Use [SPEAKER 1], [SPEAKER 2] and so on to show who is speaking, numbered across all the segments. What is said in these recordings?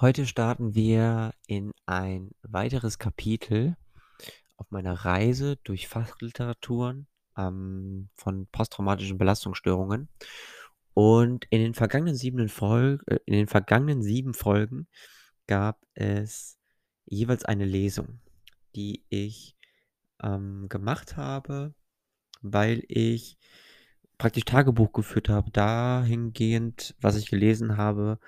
[SPEAKER 1] Heute starten wir in ein weiteres Kapitel auf meiner Reise durch Fachliteraturen, ähm, von posttraumatischen Belastungsstörungen. Und in den vergangenen siebenen Folg äh, in den vergangenen 7 Folgen gab es jeweils eine Lesung, die ich, ähm, gemacht habe, weil ich praktisch Tagebuch geführt habe dahingehend, was ich gelesen habe,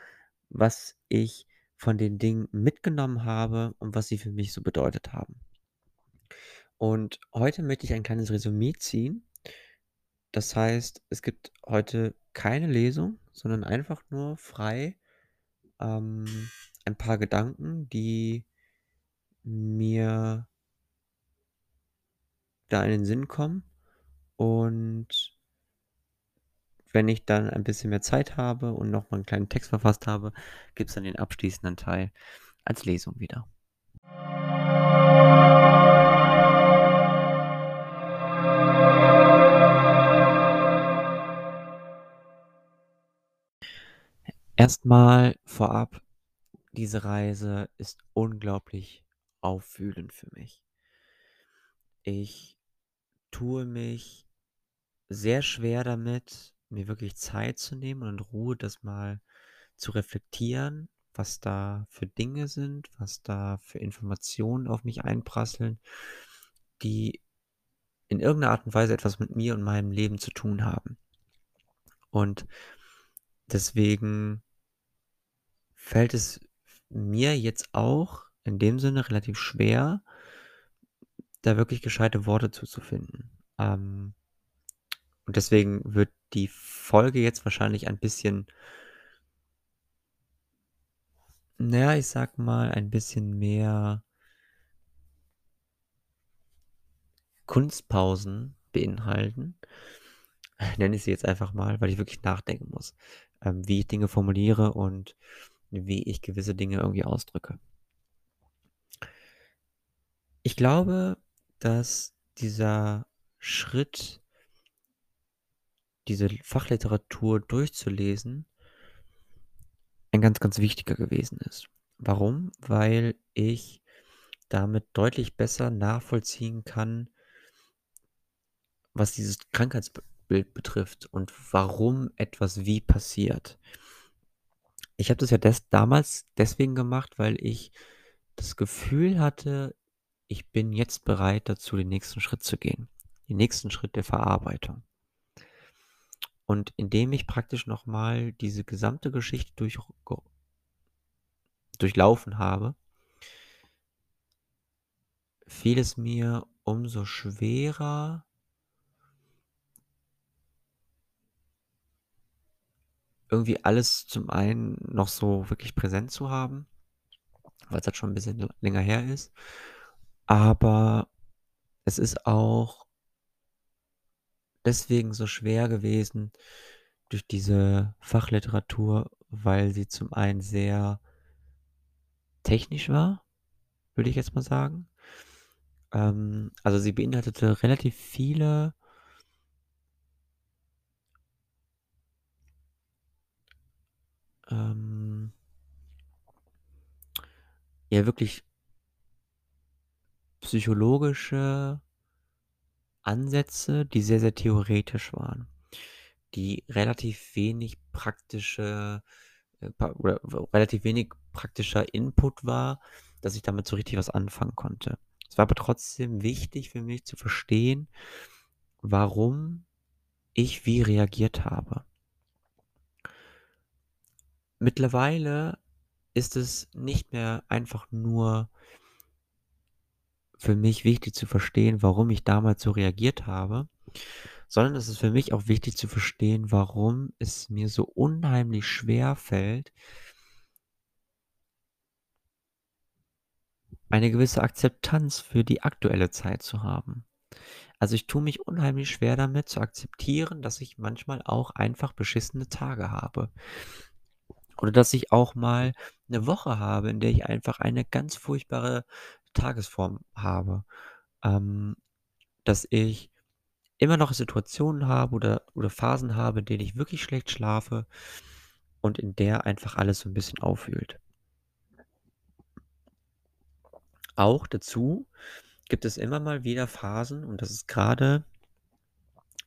[SPEAKER 1] was ich von den Dingen mitgenommen habe und was sie für mich so bedeutet haben. Und heute möchte ich ein kleines Resümee ziehen. Das heißt, es gibt heute keine Lesung, sondern einfach nur frei, ähm, ein paar Gedanken, die mir da in den Sinn kommen. Und wenn ich dann ein bisschen mehr Zeit habe und noch mal 'n kleinen Text verfasst habe, gibt's dann den abschließenden Teil als Lesung wieder. Erst mal vorab, diese Reise ist unglaublich aufwühlend für mich. Ich tue mich sehr schwer damit, mir wirklich Zeit zu nehmen und Ruhe das mal zu reflektieren, was da für Dinge sind, was da für Informationen auf mich einprasseln, die in irgend 'ner Art und Weise etwas mit mir und meinem Leben zu tun haben. Und deswegen fällt es mir jetzt auch in dem Sinne relativ schwer da wirklich gescheite Worte zu zu finden. Ähm, und deswegen wird die Folge jetzt wahrscheinlich ein bisschen na ja, ich sage mal, ein bisschen mehr Kunstpausen beinhalten, nenne ich sie jetzt einfach mal, weil ich wirklich nachdenken muss, ähm, wie ich Dinge formuliere und wie ich gewisse Dinge irgendwie ausdrücke. Ich glaube, dass dieser Schritt diese Fachliteratur durchzulesen ein ganz, ganz wichtiger gewesen ist. Warum? Weil ich damit deutlich besser nachvollziehen kann was dieses Krankheitsb Bild betrifft und warum etwas wie passiert. Ich habe das ja des damals deswegen gemacht, weil ich das Gefühl hatte, ich bin jetzt bereit dazu, den nächsten Schritt zu gehen, den nächsten Schritt der Verarbeitung. Und indem ich praktisch noch mal diese gesamte Geschichte durch durchlaufen habe fiel es mir umso schwerer irgendwie alles zum einen noch so wirklich präsent zu haben, weil's halt schon 'n bisschen länger her ist. Aber es ist auch deswegen so schwer gewesen durch diese Fachliteratur, weil sie zum einen sehr technisch war, würde ich jetzt mal sagen. Ähm, also, sie beinhaltete relativ viele ähm ja, wirklich psychologische Ansätze, die sehr, sehr theoretisch waren, die relativ wenig praktische, äh, oder relativ wenig praktischer Input war, dass ich damit so richtig was anfangen konnte. Es war aber trotzdem wichtig für mich zu verstehen, warum ich wie reagiert habe. Mittlerweile ist es nicht mehr einfach nur für mich wichtig zu verstehen, warum ich damals so reagiert habe, sondern es ist für mich auch wichtig zu verstehen, warum es mir so unheimlich schwerfällt eine gewisse Akzeptanz für die aktuelle Zeit zu haben. Also, ich tue mich unheimlich schwer damit zu akzeptieren, dass ich manchmal auch einfach beschissene Tage habe. Oder dass ich auch mal 'ne Woche habe, in der ich einfach eine ganz furchtbare Tagesform habe. Ähm, dass ich immer noch Situationen habe oder oder Phasen habe, in denen ich wirklich schlecht schlafe und in der einfach alles so 'n bisschen aufwühlt. Auch dazu gibt es immer mal wieder Phasen und das ist grade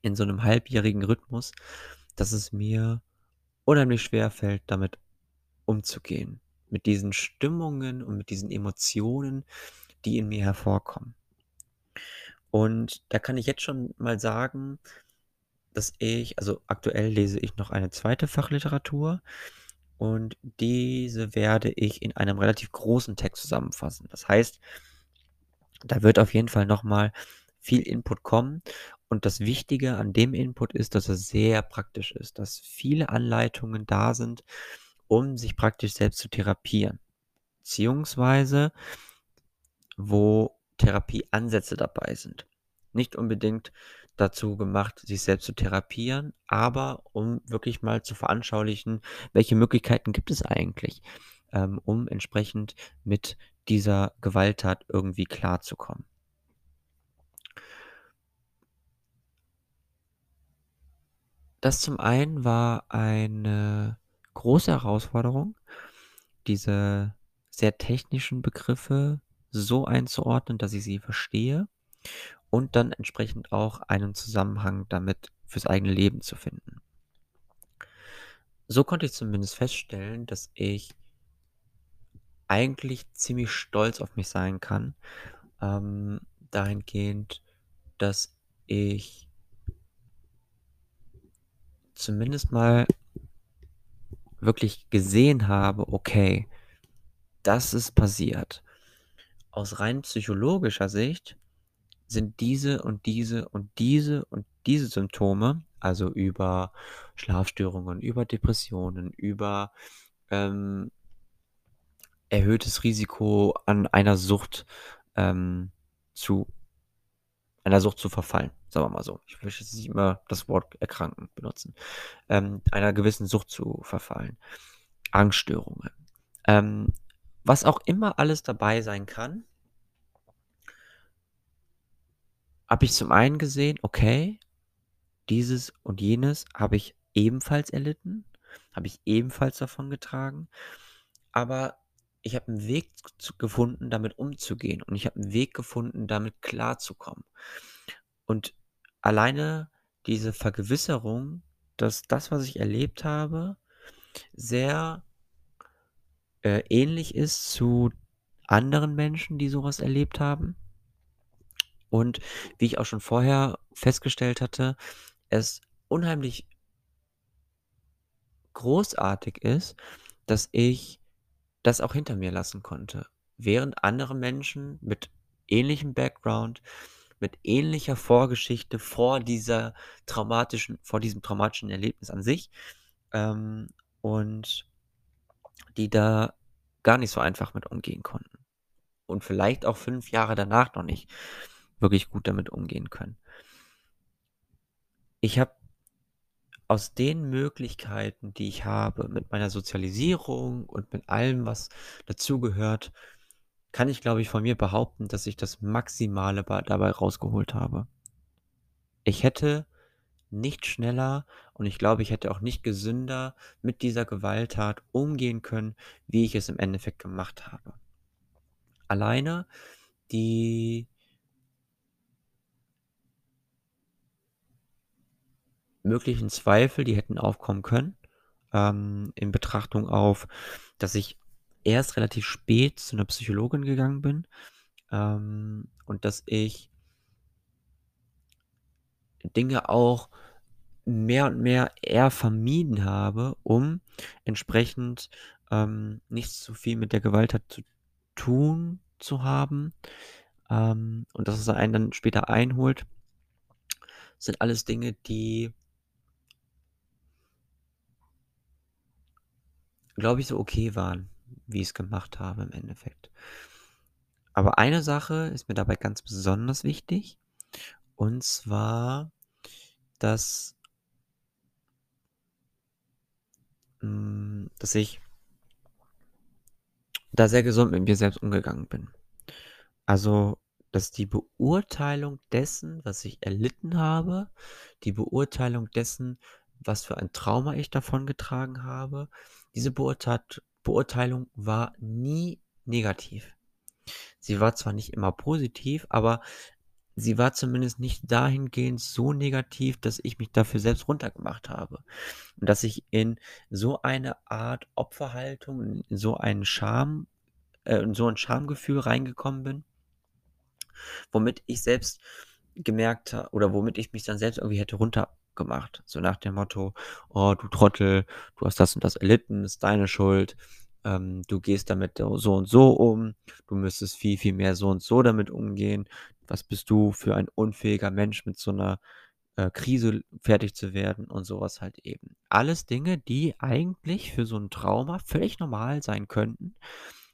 [SPEAKER 1] in so 'nem halbjährigen Rhythmus, dass es mir unheimlich schwerfällt, damit umzugehen, mit diesen Stimmungen und mit diesen Emotionen, die in mir hervorkommen. Und da kann ich jetzt schon mal sagen, dass ich also, aktuell lese ich noch eine 2. Fachliteratur und diese werde ich in einem relativ großen Text zusammenfassen. Das heißt da wird auf jeden Fall noch mal viel Input kommen und das Wichtige an dem Input ist, dass er sehr praktisch ist, dass viele Anleitungen da sind, um sich praktisch selbst zu therapieren, beziehungsweise wo Therapieansätze dabei sind. Nicht unbedingt dazu gemacht, sich selbst zu therapieren, aber um wirklich mal zu veranschaulichen, welche Möglichkeiten gibt es eigentlich, ähm, um entsprechend mit dieser Gewalttat irgendwie klarzukommen. Das zum einen war eine große Herausforderung, diese sehr technischen Begriffe so einzuordnen, dass ich sie verstehe und dann entsprechend auch einen Zusammenhang damit fürs eigene Leben zu finden. So konnte ich zumindest feststellen, dass ich eigentlich ziemlich stolz auf mich sein kann, ähm, dahingehend, dass ich zumindest mal wirklich gesehen habe: „Okay, das ist passiert.“ Aus rein psychologischer Sicht sind diese und diese und diese und diese Symptome, also über Schlafstörungen, über Depressionen, über, ähm erhöhtes Risiko an einer Sucht, ähm, zu einer Sucht zu verfallen, sagen wir mal so. Ich möchte jetzt nicht immer das Wort erkranken benutzen. Ähm, einer gewissen Sucht zu verfallen, Angststörungen, ähm, was auch immer alles dabei sein kann habe ich zum einen gesehen, okay, dieses und jenes habe ich ebenfalls erlitten, habe ich ebenfalls davongetragen, aber ich habe 'n Weg gefunden, damit umzugehen und ich habe 'n Weg gefunden, damit klarzukommen. Und alleine diese Vergewisserung, dass das, was ich erlebt habe, sehr äh, ähnlich ist zu anderen Menschen, die so was erlebt haben. Und wie ich auch schon vorher festgestellt hatte, es unheimlich großartig ist, dass ich das auch hinter mir lassen konnte, während andere Menschen mit ähnlichem Background, mit ähnlicher Vorgeschichte vor dieser traumatischen vor diesem traumatischen Erlebnis an sich, ähm, und die da gar nicht so einfach mit umgehen konnten und vielleicht auch 5 Jahre danach noch nicht wirklich gut damit umgehen können. Ich habe aus den Möglichkeiten, die ich habe, mit meiner Sozialisierung und mit allem, was dazugehört, kann ich, glaube ich, von mir behaupten, dass ich das Maximale bei dabei rausgeholt habe. Ich hätte nicht schneller und ich glaube, ich hätte auch nicht gesünder mit dieser Gewalttat umgehen können, wie ich es im Endeffekt gemacht habe. Alleine die möglichen Zweifel, die hätten aufkommen können, ähm, in Betrachtung auf, dass ich erst relativ spät zu 'ner Psychologin gegangen bin, ähm, und dass ich Dinge auch mehr und mehr eher vermieden habe, um entsprechend, ähm, nicht so viel mit der Gewalttat zu tun zu haben, ähm, und dass es einen dann später einholt sind alles Dinge, die glaube ich, so okay waren, wie ich's gemacht habe im Endeffekt. Aber eine Sache ist mir dabei ganz besonders wichtig, und zwar, dass hm, dass ich da sehr gesund mit mir selbst umgegangen bin. Also, dass die Beurteilung dessen, was ich erlitten habe, die Beurteilung dessen, was für ein Trauma ich davongetragen habe, diese Beurteilt Beurteilung war nie negativ. sie war zwar nicht immer positiv, aber sie war zumindest nicht dahingehend so negativ, dass ich mich dafür selbst runtergemacht habe. Und dass ich in so eine Art Opferhaltung, in so einen Scham, äh, in so ein Schamgefühl reingekommen bin, womit ich selbst gemerkt habe oder womit ich mich dann selbst irgendwie hätte runtergemacht. So nach dem Motto, oh du Trottel, du hast das und das erlitten, ist deine Schuld, ähm, du gehst damit so und so um, du müsstest viel, viel mehr so und so damit umgehen. Was bist du für ein unfähiger Mensch mit so einer äh, Krise fertig zu werden und sowas halt eben. Alles Dinge, die eigentlich für so ein Trauma völlig normal sein könnten,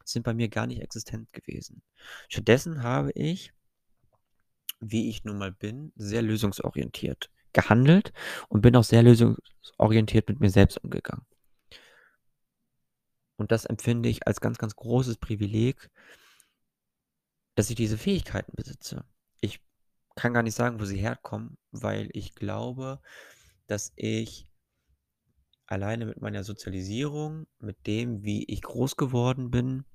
[SPEAKER 1] sind bei mir gar nicht existent gewesen. Stattdessen habe ich, wie ich nun mal bin, sehr lösungsorientiert gehandelt und bin auch sehr lösungsorientiert mit mir selbst umgegangen. Und das empfinde ich als ganz, ganz großes Privileg, dass ich diese Fähigkeiten besitze. Ich kann gar nicht sagen, wo sie herkommen, weil ich glaube, dass ich alleine mit meiner Sozialisierung, mit dem, wie ich groß geworden bin,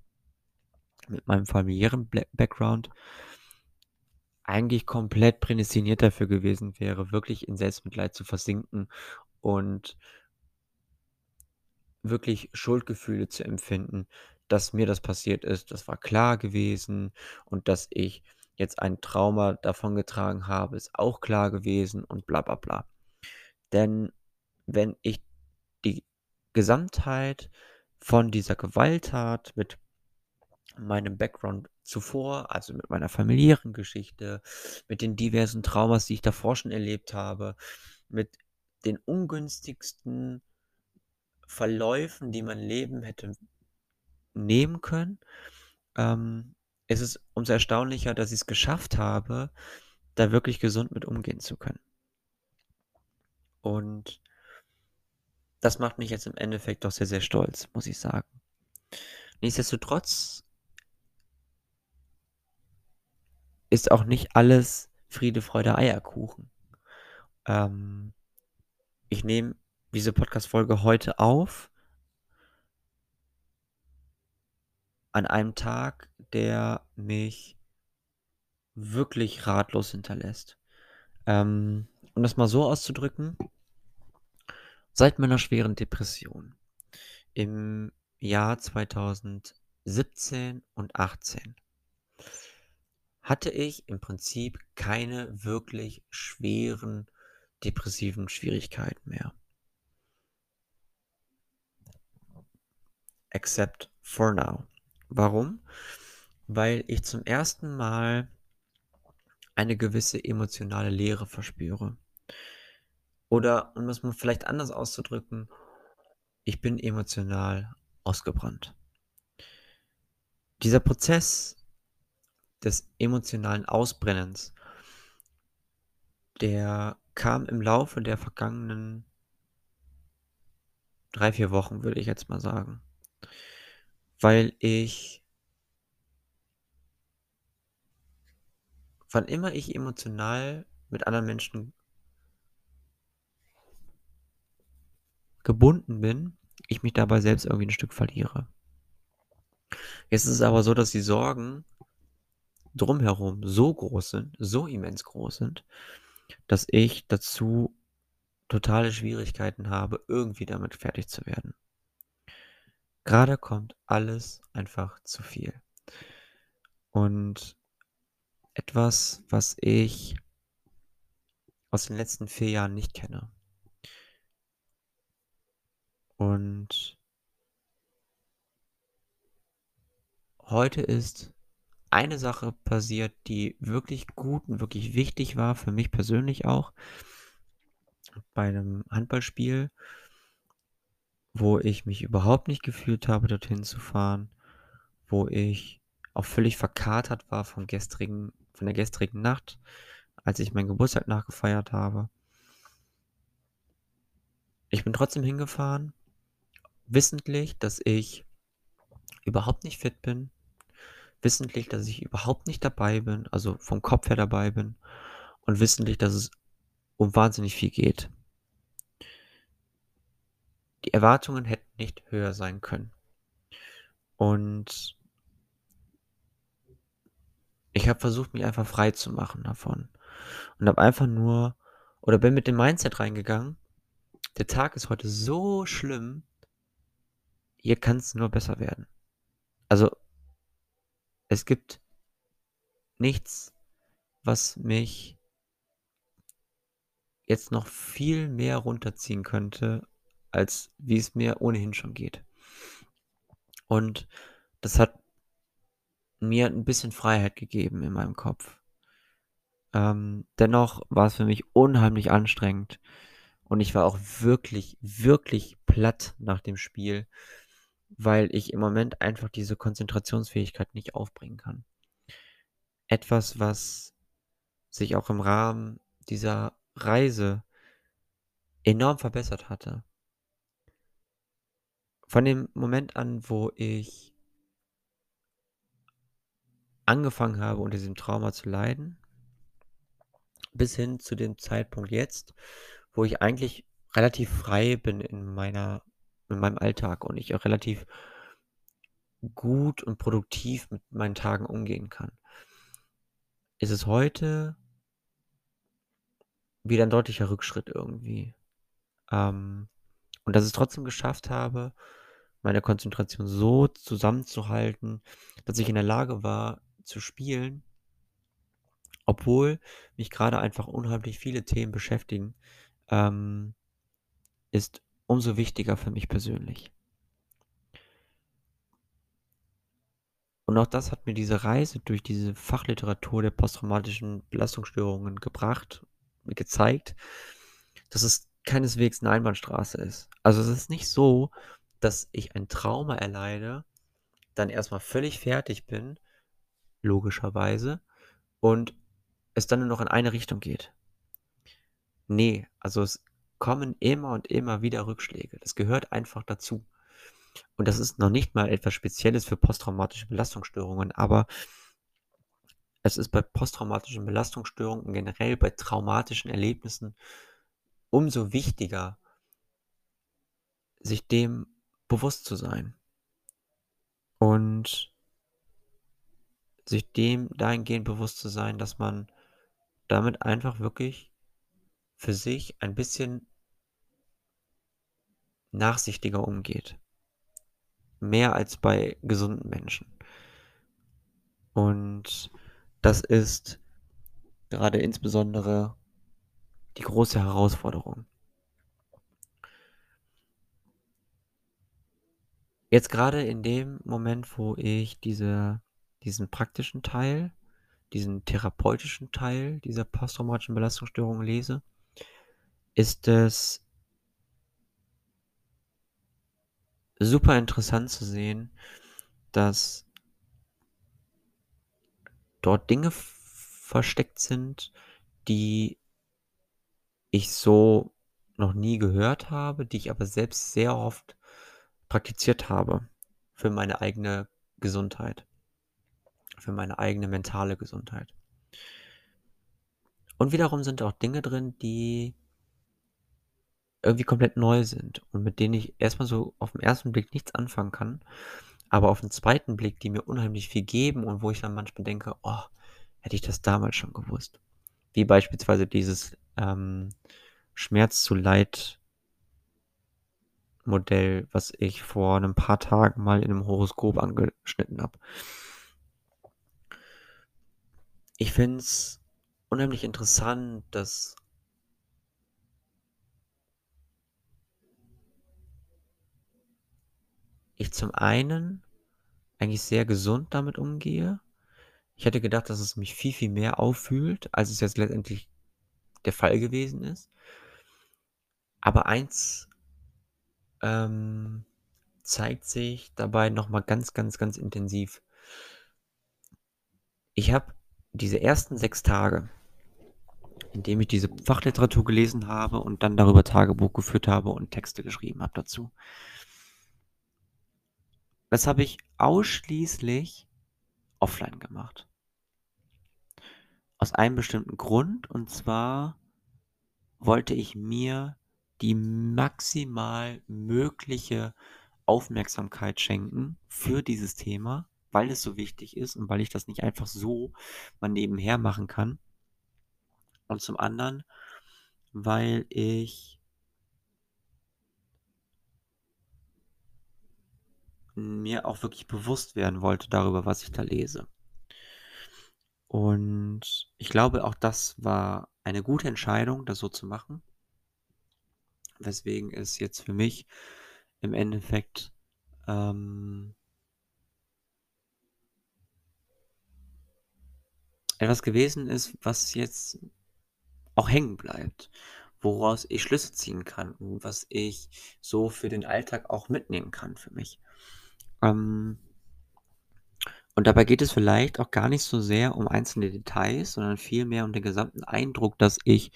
[SPEAKER 1] mit meinem familiären Background, eigentlich komplett prädestiniert dafür gewesen wäre, wirklich in Selbstmitleid zu versinken und wirklich Schuldgefühle zu empfinden, dass mir das passiert ist. Das war klar gewesen und dass ich jetzt ein Trauma davongetragen habe, ist auch klar gewesen und bla bla bla. Denn wenn ich die Gesamtheit von dieser Gewalttat mit meinem Background zuvor, also mit meiner familiären Geschichte, mit den diversen Traumas, die ich davor schon erlebt habe, mit den ungünstigsten Verläufen, die mein Leben hätte nehmen können, ähm, ist es umso erstaunlicher, dass ich es geschafft habe, da wirklich gesund mit umgehen zu können. Und das macht mich jetzt im Endeffekt doch sehr, sehr stolz, muss ich sagen. Nichtsdestotrotz ist auch nicht alles Friede, Freude, Eierkuchen. Ähm, ich nehme diese Podcast-Folge heute auf. An einem Tag, der mich wirklich ratlos hinterlässt. Ähm, um das mal so auszudrücken, seit meiner schweren Depression im Jahr 2017 und 18 hatte ich im Prinzip keine wirklich schweren depressiven Schwierigkeiten mehr. Except for now. Warum? Weil ich zum ersten Mal eine gewisse emotionale Leere verspüre. Oder, um es mal vielleicht anders auszudrücken, ich bin emotional ausgebrannt. Dieser Prozess des emotionalen Ausbrennens, der kam im Laufe der vergangenen drei, vier Wochen, würde ich jetzt mal sagen. Weil ich, wann immer ich emotional mit anderen Menschen gebunden bin, ich mich dabei selbst irgendwie ein Stück verliere. Jetzt ist es aber so, dass die Sorgen drumherum so groß sind, so immens groß sind, dass ich dazu totale Schwierigkeiten habe, irgendwie damit fertig zu werden. Gerade kommt alles einfach zu viel. Und etwas, was ich aus den letzten vier Jahren nicht kenne. Und heute ist eine Sache passiert, die wirklich gut und wirklich wichtig war, für mich persönlich auch, bei einem Handballspiel, wo ich mich überhaupt nicht gefühlt habe, dorthin zu fahren, wo ich auch völlig verkatert war vom gestrigen, von der gestrigen Nacht, als ich meinen Geburtstag nachgefeiert habe. Ich bin trotzdem hingefahren, wissentlich, dass ich überhaupt nicht fit bin, wissentlich, dass ich überhaupt nicht dabei bin, also vom Kopf her dabei bin und wissentlich, dass es um wahnsinnig viel geht. Die Erwartungen hätten nicht höher sein können. Und ich habe versucht, mich einfach frei zu machen davon und habe einfach nur oder bin mit dem Mindset reingegangen: „Der Tag ist heute so schlimm hier kann's nur besser werden.“ Also es gibt nichts, was mich jetzt noch viel mehr runterziehen könnte, als wie es mir ohnehin schon geht. Und das hat mir 'n bisschen Freiheit gegeben in meinem Kopf. Ähm, dennoch war's für mich unheimlich anstrengend und ich war auch wirklich, wirklich platt nach dem Spiel, weil ich im Moment einfach diese Konzentrationsfähigkeit nicht aufbringen kann. Etwas, was sich auch im Rahmen dieser Reise enorm verbessert hatte. Von dem Moment an, wo ich angefangen habe, unter diesem Trauma zu leiden bis hin zu dem Zeitpunkt jetzt, wo ich eigentlich relativ frei bin in meiner in meinem Alltag und ich auch relativ gut und produktiv mit meinen Tagen umgehen kann ist es heute wieder 'n deutlicher Rückschritt irgendwie. Ähm, und dass ich's trotzdem geschafft habe, meine Konzentration so zusammenzuhalten, dass ich in der Lage war zu spielen obwohl mich grade einfach unheimlich viele Themen beschäftigen, ähm, ist umso wichtiger für mich persönlich. Und auch das hat mir diese Reise durch diese Fachliteratur der posttraumatischen Belastungsstörungen gebracht gezeigt, dass es keineswegs 'ne Einbahnstraße ist. Also, es ist nicht so, dass ich ein Trauma erleide, dann erst mal völlig fertig bin, logischerweise, und es dann nur noch in eine Richtung geht. Ne, also, es kommen immer und immer wieder Rückschläge. Das gehört einfach dazu. Und das ist noch nicht mal etwas Spezielles für posttraumatische Belastungsstörungen, aber es ist bei posttraumatischen Belastungsstörungen generell bei traumatischen Erlebnissen umso wichtiger sich dem bewusst zu sein. Und sich dem dahingehend bewusst zu sein, dass man damit einfach wirklich für sich ein bisschen nachsichtiger umgeht. Mehr als bei gesunden Menschen. Und das ist gerade insbesondere die große Herausforderung. Jetzt grade in dem Moment, wo ich diese diesen praktischen Teil, diesen therapeutischen Teil dieser posttraumatischen Belastungsstörung lese, ist es super interessant zu sehen, dass dort Dinge versteckt sind, die ich so noch nie gehört habe, die ich aber selbst sehr oft praktiziert habe für meine eigene Gesundheit. Für meine eigene mentale Gesundheit. Und wiederum sind auch Dinge drin, die irgendwie komplett neu sind und mit denen ich erst mal so auf'n 1. Blick nichts anfangen kann, aber auf'n 2. Blick, die mir unheimlich viel geben und wo ich dann manchmal denke: „Oh, hätte ich das damals schon gewusst.“ Wie beispielsweise dieses, ähm, Schmerz zu Leid Modell, was ich vor 'nen paar Tagen mal in 'nem Horoskop angeschnitten habe. Ich finde es unheimlich interessant, dass ich zum einen eigentlich sehr gesund damit umgehe. Ich hätte gedacht, dass es mich viel, viel mehr aufwühlt, als es jetzt letztendlich der Fall gewesen ist. Aber eins ähm, zeigt sich dabei noch mal ganz, ganz, ganz intensiv. Ich habe diese ersten 6 Tage in dem ich diese Fachliteratur gelesen habe und dann darüber Tagebuch geführt habe und Texte geschrieben habe dazu das habe ich ausschließlich offline gemacht. Aus einem bestimmten Grund, und zwar wollte ich mir die maximal mögliche Aufmerksamkeit schenken für dieses Thema weil es so wichtig ist und weil ich das nicht einfach so mal nebenher machen kann. Und zum anderen, weil ich mir auch wirklich bewusst werden wollte darüber, was ich da lese. Und ich glaube, auch das war eine gute Entscheidung, das so zu machen. Weswegen es jetzt für mich im Endeffekt ähm, etwas gewesen ist, was jetzt auch hängen bleibt, woraus ich Schlüsse ziehen kann und was ich so für den Alltag auch mitnehmen kann für mich. Ähm, und dabei geht es vielleicht auch gar nicht so sehr um einzelne Details, sondern vielmehr um den gesamten Eindruck, dass ich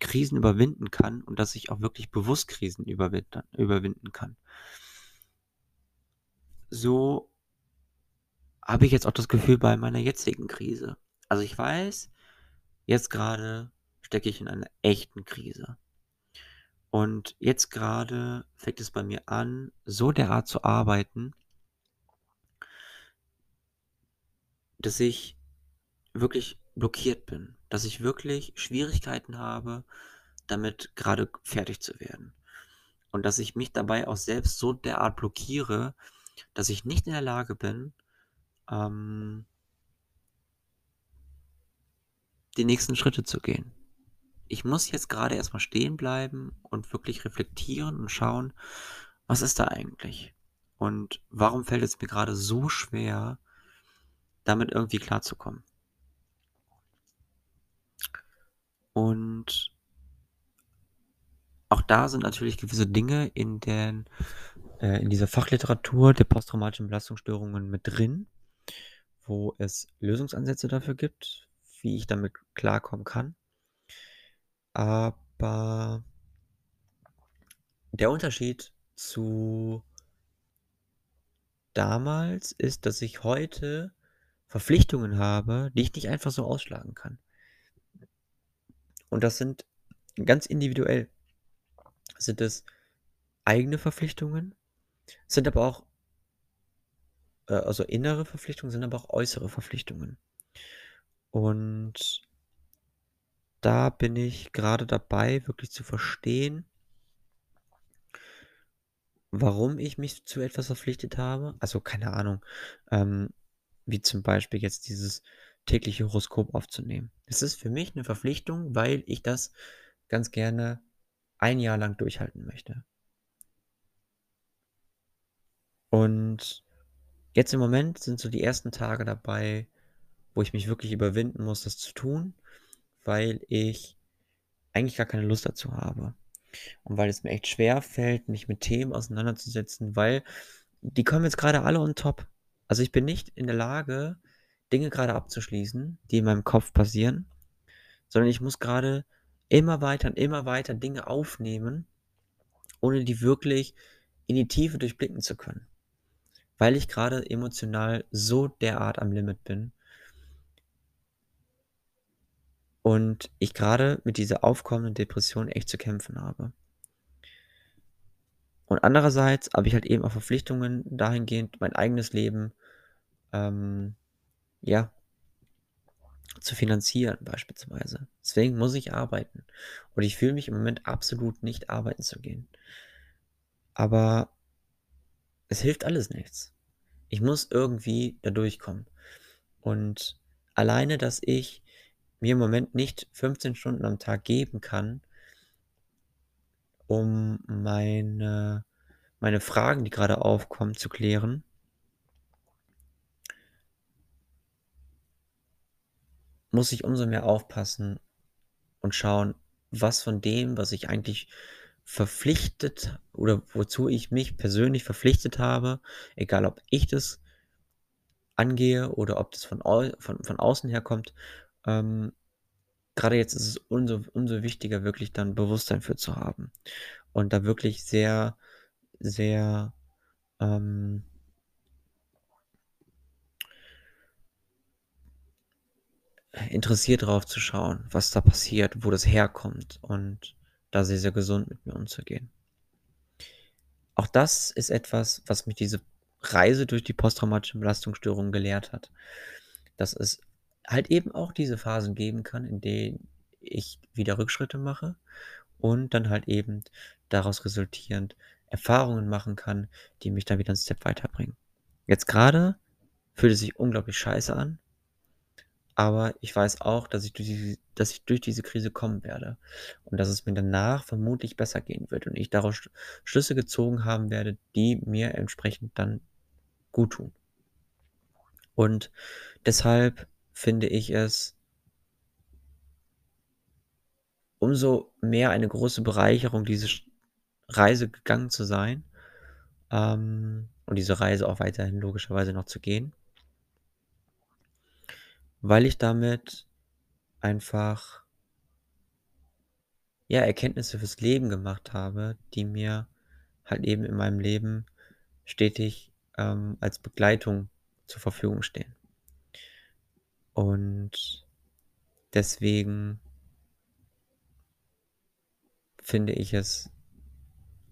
[SPEAKER 1] Krisen überwinden kann und dass ich auch wirklich bewusst Krisen überwinden, kann. So habe ich jetzt auch das Gefühl bei meiner jetzigen Krise. Also ich weiß, jetzt gerade stecke ich in einer echten Krise. Und jetzt gerade fängt es bei mir an, so derart zu arbeiten, dass ich wirklich blockiert bin, dass ich wirklich Schwierigkeiten habe, damit gerade fertig zu werden. Und dass ich mich dabei auch selbst so derart blockiere, dass ich nicht in der Lage bin, ähm, die nächsten Schritte zu gehen. Ich muss jetzt gerade erstmal stehen bleiben und wirklich reflektieren und schauen, was ist da eigentlich? Und warum fällt es mir gerade so schwer, damit irgendwie klarzukommen? Und auch da sind natürlich gewisse Dinge in, den, äh, in dieser Fachliteratur der posttraumatischen Belastungsstörungen mit drin, wo es Lösungsansätze dafür gibt, wie ich damit klarkommen kann. Aber der Unterschied zu damals ist, dass ich heute Verpflichtungen habe, die ich nicht einfach so ausschlagen kann. Und das sind ganz individuell. Sind es eigene Verpflichtungen, sind aber auch, äh, also innere Verpflichtungen, sind aber auch äußere Verpflichtungen. Und da bin ich gerade dabei, wirklich zu verstehen, warum ich mich zu etwas verpflichtet habe. Also keine Ahnung, ähm, wie zum Beispiel jetzt dieses tägliche Horoskop aufzunehmen. Das ist für mich eine Verpflichtung, weil ich das ganz gerne ein Jahr lang durchhalten möchte. Und jetzt im Moment sind so die ersten Tage dabei, wo ich mich wirklich überwinden muss, das zu tun, weil ich eigentlich gar keine Lust dazu habe. Und weil es mir echt schwer fällt, mich mit Themen auseinanderzusetzen, weil die kommen jetzt gerade alle on top. Also ich bin nicht in der Lage, Dinge gerade abzuschließen, die in meinem Kopf passieren, sondern ich muss gerade immer weiter und immer weiter Dinge aufnehmen, ohne die wirklich in die Tiefe durchblicken zu können. Weil ich gerade emotional so derart am Limit bin und ich gerade mit dieser aufkommenden Depression echt zu kämpfen habe. Und andererseits habe ich halt eben auch Verpflichtungen dahingehend, mein eigenes Leben, ähm, ja, zu finanzieren beispielsweise. Deswegen muss ich arbeiten. Und ich fühle mich im Moment absolut nicht arbeiten zu gehen. Aber es hilft alles nichts. Ich muss irgendwie da durchkommen. Und alleine, dass ich mir im Moment nicht 15 Stunden am Tag geben kann, um meine, meine Fragen, die gerade aufkommen, zu klären. Muss ich umso mehr aufpassen und schauen, was von dem, was ich eigentlich verpflichtet oder wozu ich mich persönlich verpflichtet habe, egal ob ich das angehe oder ob das von, von, von außen herkommt, ähm, gerade jetzt ist es umso, umso wichtiger, wirklich dann Bewusstsein für zu haben. Und da wirklich sehr, sehr ähm, interessiert drauf zu schauen, was da passiert, wo das herkommt und da sehr, sehr gesund mit mir umzugehen. Auch das ist etwas, was mich diese Reise durch die posttraumatische Belastungsstörung gelehrt hat. Dass es halt eben auch diese Phasen geben kann, in denen ich wieder Rückschritte mache und dann halt eben daraus resultierend Erfahrungen machen kann, die mich dann wieder einen Step weiterbringen. Jetzt gerade fühlt es sich unglaublich scheiße an, aber ich weiß auch, dass ich, durch die, dass ich durch diese Krise kommen werde und dass es mir danach vermutlich besser gehen wird und ich daraus Schlüsse gezogen haben werde, die mir entsprechend dann gut tun. Und deshalb finde ich es umso mehr eine große Bereicherung, diese Reise gegangen zu sein ähm, und diese Reise auch weiterhin logischerweise noch zu gehen, weil ich damit einfach ja Erkenntnisse fürs Leben gemacht habe, die mir halt eben in meinem Leben stetig ähm, als Begleitung zur Verfügung stehen. Und deswegen finde ich es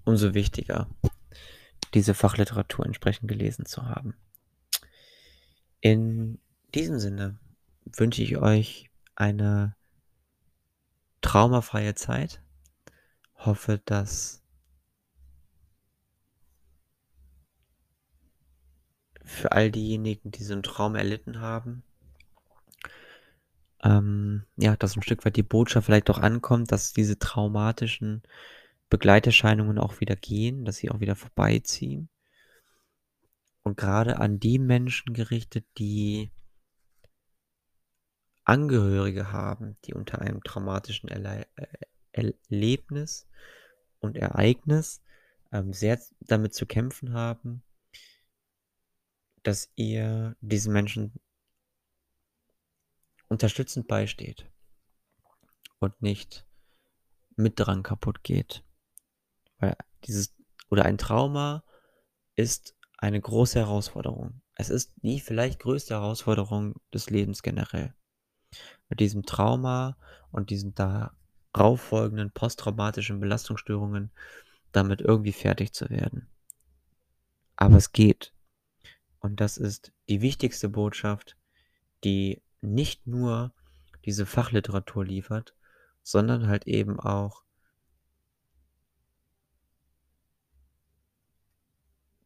[SPEAKER 1] umso wichtiger, diese Fachliteratur entsprechend gelesen zu haben. In diesem Sinne wünsche ich euch eine traumafreie Zeit. Hoffe, dass für all diejenigen, die so einen Traum erlitten haben, ähm, ja, dass ein Stück weit die Botschaft vielleicht auch ankommt, dass diese traumatischen Begleiterscheinungen auch wieder gehen, dass sie auch wieder vorbeiziehen. Und gerade an die Menschen gerichtet, die Angehörige haben, die unter einem traumatischen Erle äh, Erlebnis und Ereignis ähm, sehr damit zu kämpfen haben, dass ihr diesen Menschen unterstützend beisteht und nicht mit dran kaputt geht. Weil dieses oder ein Trauma ist eine große Herausforderung. Es ist die vielleicht größte Herausforderung des Lebens generell. Mit diesem Trauma und diesen darauf folgenden posttraumatischen Belastungsstörungen damit irgendwie fertig zu werden. Aber es geht. Und das ist die wichtigste Botschaft, die nicht nur diese Fachliteratur liefert, sondern halt eben auch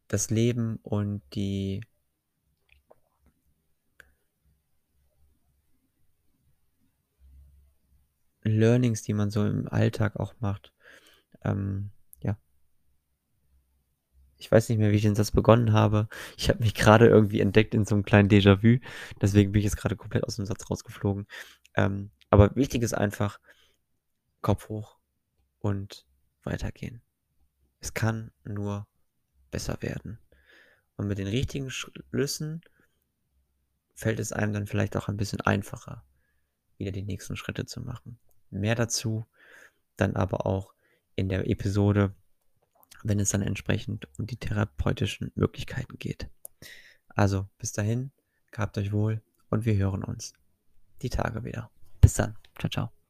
[SPEAKER 1] das Leben und die Learnings, die man so im Alltag auch macht. Ähm, ja. Ich weiß nicht mehr, wie ich den Satz begonnen habe. Ich habe mich gerade irgendwie entdeckt in so einem kleinen Déjà-vu. Deswegen bin ich jetzt gerade komplett aus dem Satz rausgeflogen. Ähm, aber wichtig ist einfach, Kopf hoch und weitergehen. Es kann nur besser werden. Und mit den richtigen Schlüssen fällt es einem dann vielleicht auch ein bisschen einfacher, wieder die nächsten Schritte zu machen. Mehr dazu dann aber auch in der Episode, wenn es dann entsprechend um die therapeutischen Möglichkeiten geht. Also bis dahin, gehabt euch wohl und wir hören uns die Tage wieder. Bis dann. Ciao, ciao.